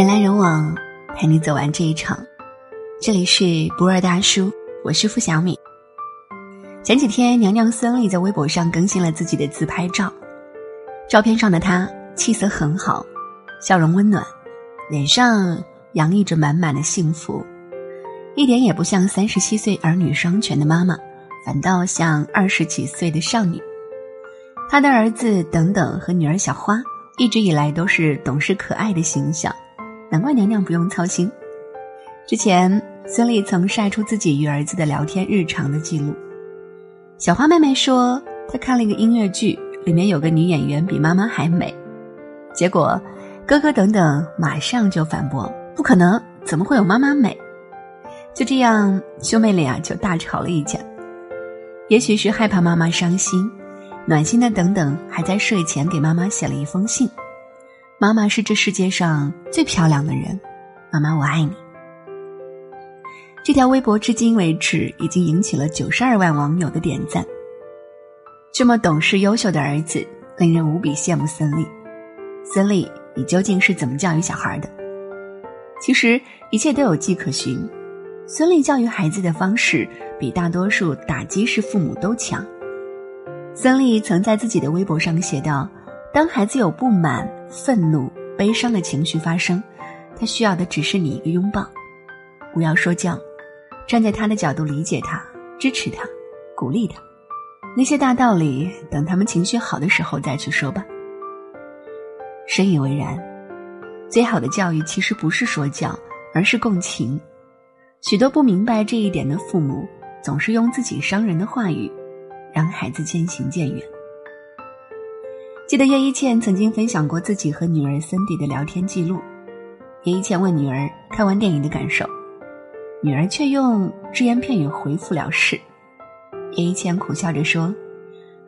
人来人往，陪你走完这一场。这里是不二大叔，我是付小米。前几天，娘娘孙俪在微博上更新了自己的自拍照，照片上的她气色很好，笑容温暖，脸上洋溢着满满的幸福，一点也不像三十七岁儿女双全的妈妈，反倒像二十几岁的少女。她的儿子等等和女儿小花，一直以来都是懂事可爱的形象。难怪娘娘不用操心。之前孙俪曾晒出自己与儿子的聊天日常的记录。小花妹妹说，她看了一个音乐剧，里面有个女演员比妈妈还美。结果，哥哥等等马上就反驳：“不可能，怎么会有妈妈美？”就这样，兄妹俩就大吵了一架。也许是害怕妈妈伤心，暖心的等等还在睡前给妈妈写了一封信。妈妈是这世界上最漂亮的人，妈妈我爱你。这条微博至今为止已经引起了九十二万网友的点赞。这么懂事优秀的儿子，令人无比羡慕。孙俪，孙俪，你究竟是怎么教育小孩的？其实一切都有迹可循。孙俪教育孩子的方式比大多数打击式父母都强。孙俪曾在自己的微博上写道。当孩子有不满、愤怒、悲伤的情绪发生，他需要的只是你一个拥抱，不要说教，站在他的角度理解他、支持他、鼓励他。那些大道理，等他们情绪好的时候再去说吧。深以为然，最好的教育其实不是说教，而是共情。许多不明白这一点的父母，总是用自己伤人的话语，让孩子渐行渐远。记得叶一茜曾经分享过自己和女儿森迪的聊天记录。叶一茜问女儿看完电影的感受，女儿却用只言片语回复了事。叶一茜苦笑着说：“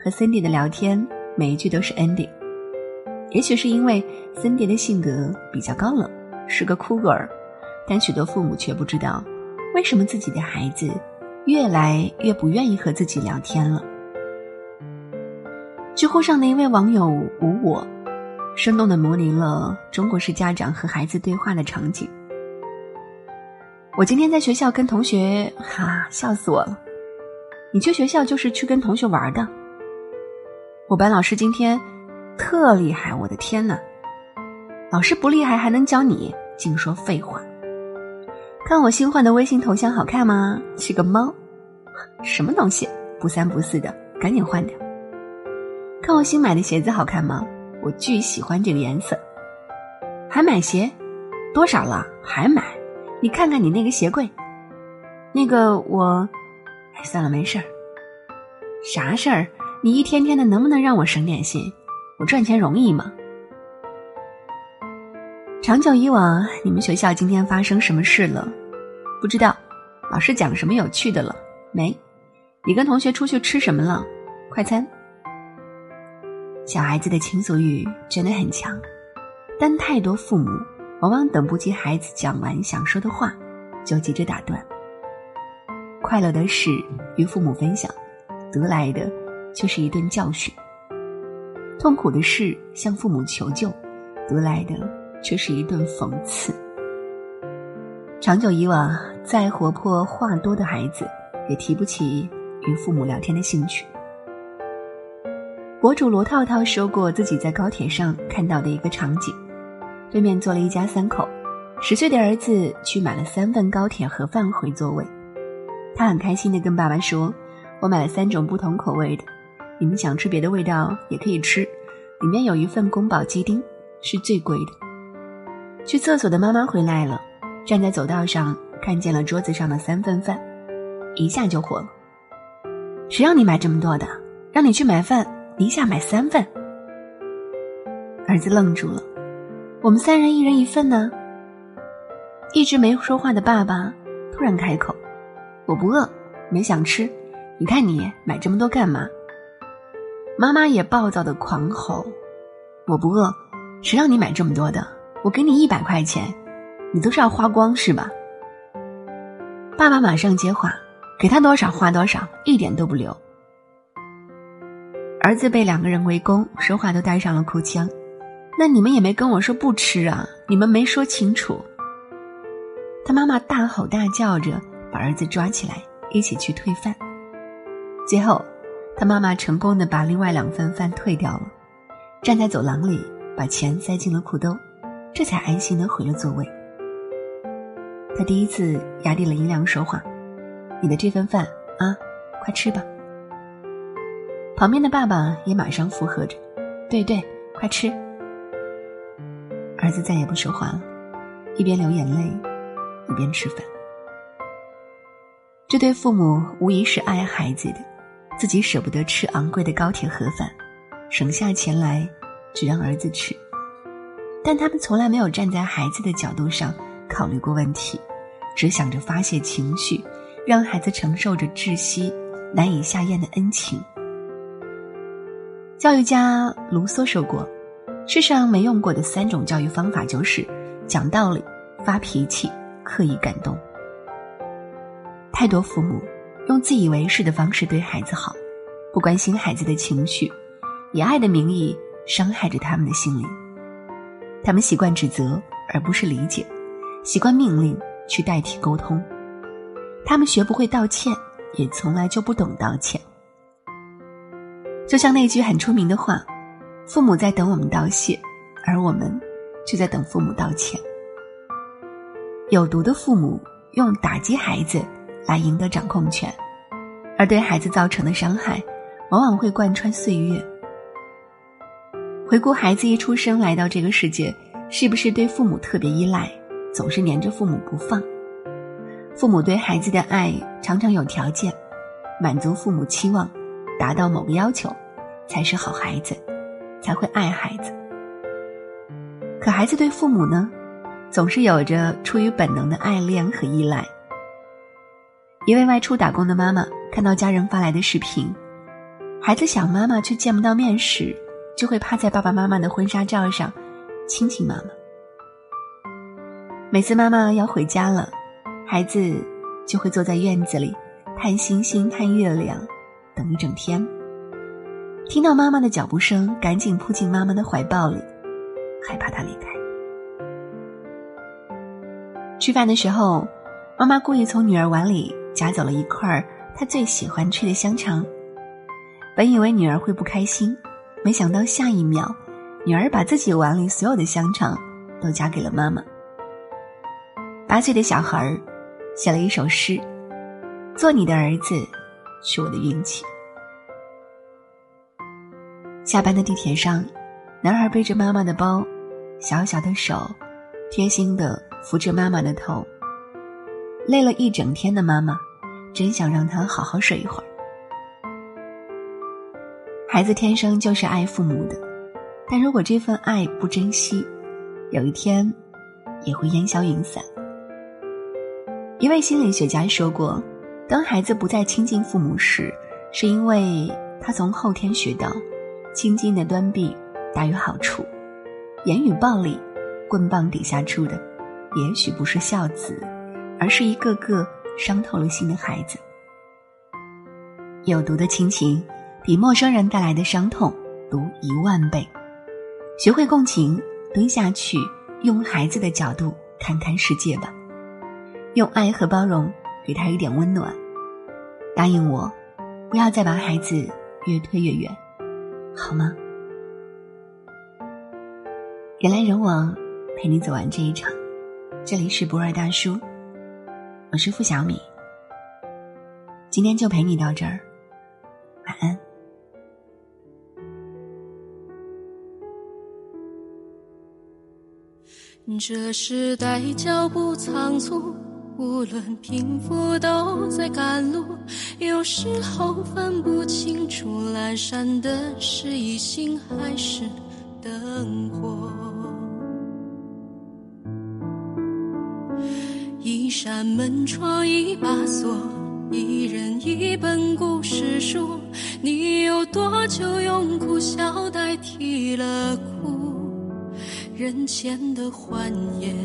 和森迪的聊天，每一句都是 ending。也许是因为森迪的性格比较高冷，是个酷儿，但许多父母却不知道，为什么自己的孩子越来越不愿意和自己聊天了。”知乎上的一位网友无我，生动的模拟了中国式家长和孩子对话的场景。我今天在学校跟同学，哈，笑死我了！你去学校就是去跟同学玩的。我班老师今天特厉害，我的天呐！老师不厉害还能教你，净说废话。看我新换的微信头像好看吗？是个猫，什么东西？不三不四的，赶紧换掉。看我新买的鞋子好看吗？我巨喜欢这个颜色。还买鞋？多少了？还买？你看看你那个鞋柜。那个我，哎，算了，没事儿。啥事儿？你一天天的，能不能让我省点心？我赚钱容易吗？长久以往，你们学校今天发生什么事了？不知道。老师讲什么有趣的了没？你跟同学出去吃什么了？快餐。小孩子的倾诉欲真的很强，但太多父母往往等不及孩子讲完想说的话，就急着打断。快乐的事与父母分享，得来的却是一顿教训；痛苦的事向父母求救，得来的却是一顿讽刺。长久以往，再活泼话多的孩子，也提不起与父母聊天的兴趣。博主罗套套说过自己在高铁上看到的一个场景：对面坐了一家三口，十岁的儿子去买了三份高铁盒饭回座位，他很开心的跟爸爸说：“我买了三种不同口味的，你们想吃别的味道也可以吃，里面有一份宫保鸡丁，是最贵的。”去厕所的妈妈回来了，站在走道上看见了桌子上的三份饭，一下就火了：“谁让你买这么多的？让你去买饭！”一下买三份，儿子愣住了。我们三人一人一份呢。一直没说话的爸爸突然开口：“我不饿，没想吃。你看你买这么多干嘛？”妈妈也暴躁的狂吼：“我不饿，谁让你买这么多的？我给你一百块钱，你都是要花光是吧？”爸爸马上接话：“给他多少花多少，一点都不留。”儿子被两个人围攻，说话都带上了哭腔。那你们也没跟我说不吃啊？你们没说清楚。他妈妈大吼大叫着把儿子抓起来，一起去退饭。最后，他妈妈成功的把另外两份饭退掉了，站在走廊里把钱塞进了裤兜，这才安心的回了座位。他第一次压低了音量说话：“你的这份饭啊，快吃吧。”旁边的爸爸也马上附和着：“对对，快吃。”儿子再也不说话了，一边流眼泪，一边吃饭。这对父母无疑是爱孩子的，自己舍不得吃昂贵的高铁盒饭，省下钱来只让儿子吃。但他们从来没有站在孩子的角度上考虑过问题，只想着发泄情绪，让孩子承受着窒息难以下咽的恩情。教育家卢梭说过。世上没用过的三种教育方法，就是讲道理、发脾气、刻意感动。太多父母用自以为是的方式对孩子好，不关心孩子的情绪，以爱的名义伤害着他们的心灵。他们习惯指责而不是理解，习惯命令去代替沟通。他们学不会道歉，也从来就不懂道歉。就像那句很出名的话。父母在等我们道谢，而我们却在等父母道歉。有毒的父母用打击孩子来赢得掌控权，而对孩子造成的伤害，往往会贯穿岁月。回顾孩子一出生来到这个世界，是不是对父母特别依赖，总是黏着父母不放？父母对孩子的爱常常有条件，满足父母期望，达到某个要求，才是好孩子。才会爱孩子，可孩子对父母呢，总是有着出于本能的爱恋和依赖。一位外出打工的妈妈看到家人发来的视频，孩子想妈妈却见不到面时，就会趴在爸爸妈妈的婚纱照上亲亲妈妈。每次妈妈要回家了，孩子就会坐在院子里看星星、看月亮，等一整天。听到妈妈的脚步声，赶紧扑进妈妈的怀抱里，害怕她离开。吃饭的时候，妈妈故意从女儿碗里夹走了一块她最喜欢吃的香肠。本以为女儿会不开心，没想到下一秒，女儿把自己碗里所有的香肠都夹给了妈妈。八岁的小孩儿写了一首诗：“做你的儿子，是我的运气。”下班的地铁上，男孩背着妈妈的包，小小的手，贴心的扶着妈妈的头。累了一整天的妈妈，真想让他好好睡一会儿。孩子天生就是爱父母的，但如果这份爱不珍惜，有一天也会烟消云散。一位心理学家说过，当孩子不再亲近父母时，是因为他从后天学到。轻轻的端臂大于好处，言语暴力，棍棒底下出的，也许不是孝子，而是一个个伤透了心的孩子。有毒的亲情，比陌生人带来的伤痛毒一万倍。学会共情，蹲下去，用孩子的角度看看世界吧，用爱和包容给他一点温暖。答应我，不要再把孩子越推越远。好吗？人来人往，陪你走完这一场。这里是不二大叔，我是付小米。今天就陪你到这儿，晚安。这时代脚步仓促。无论贫富，都在赶路。有时候分不清楚阑珊的是异性还是灯火。一扇门窗，一把锁，一人一本故事书。你有多久用苦笑代替了哭？人前的欢颜。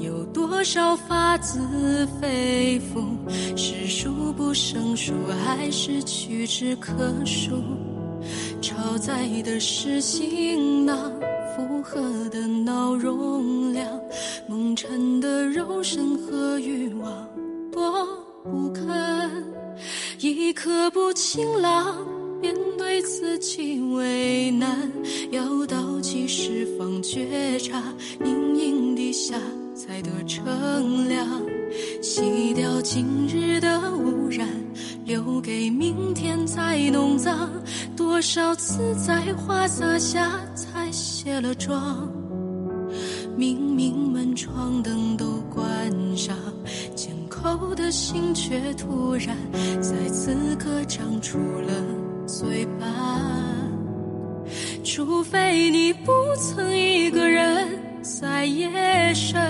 有多少发自肺腑，是数不胜数，还是屈指可数？超载的是行囊，负荷的脑容量，蒙尘的肉身和欲望多不堪，一刻不晴朗，面对自己为难，要到几时方觉察，隐隐地下才得乘凉，洗掉今日的污染。留给明天再弄脏，多少次在花洒下才卸了妆？明明门窗灯都关上，缄口的心却突然在此刻长出了嘴巴。除非你不曾一个人在夜深。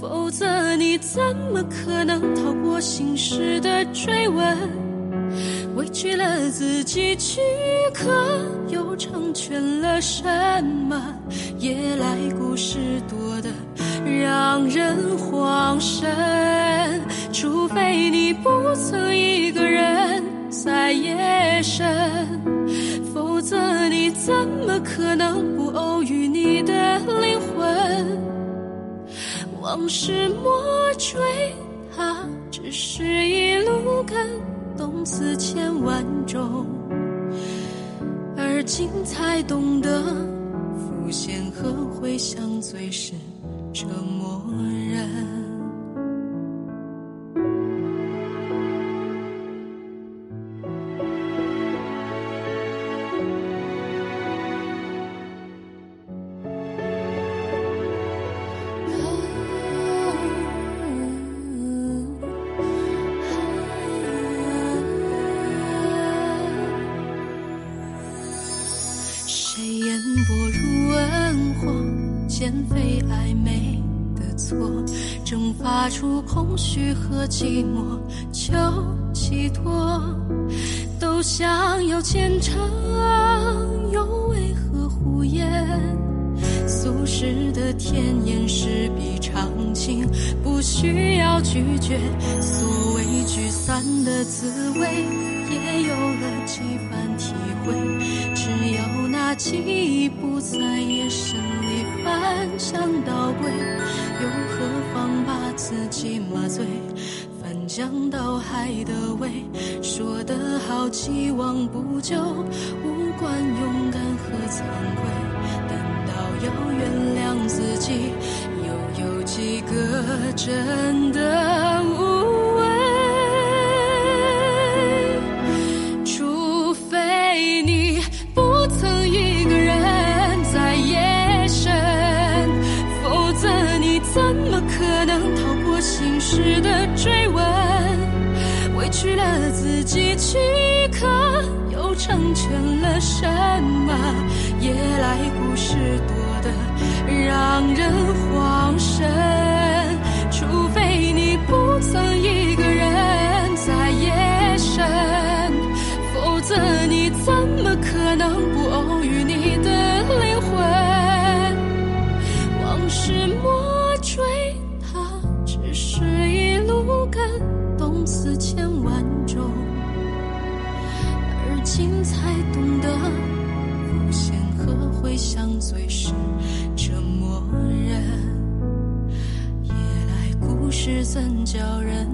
否则，你怎么可能逃过心事的追问？委屈了自己躯壳，又成全了什么？夜来故事多得让人慌神。除非你不曾一个人在夜深，否则怎么可能不偶遇你的灵魂？往事莫追，它只是一路感动词千万种，而今才懂得，浮现和回想最是折磨人。蒸发出空虚和寂寞，求寄托，都想要虔诚，又为何胡言？俗世的甜言是比长情，不需要拒绝。所谓聚散的滋味，也有了几番体会。只要那记忆不在夜深里。翻箱倒柜，又何妨把自己麻醉？翻江倒海的味，说得好，期望不咎，无关勇敢和惭愧。等到要原谅自己？又有几个真的己躯壳，又成全了什么？夜来故事多得让人慌神。除非你不曾一个人在夜深，否则你怎么可能不偶遇你的灵魂？往事莫追。感动思千万种，心才懂得，浮现和回想最是折磨人。夜来故事怎叫人？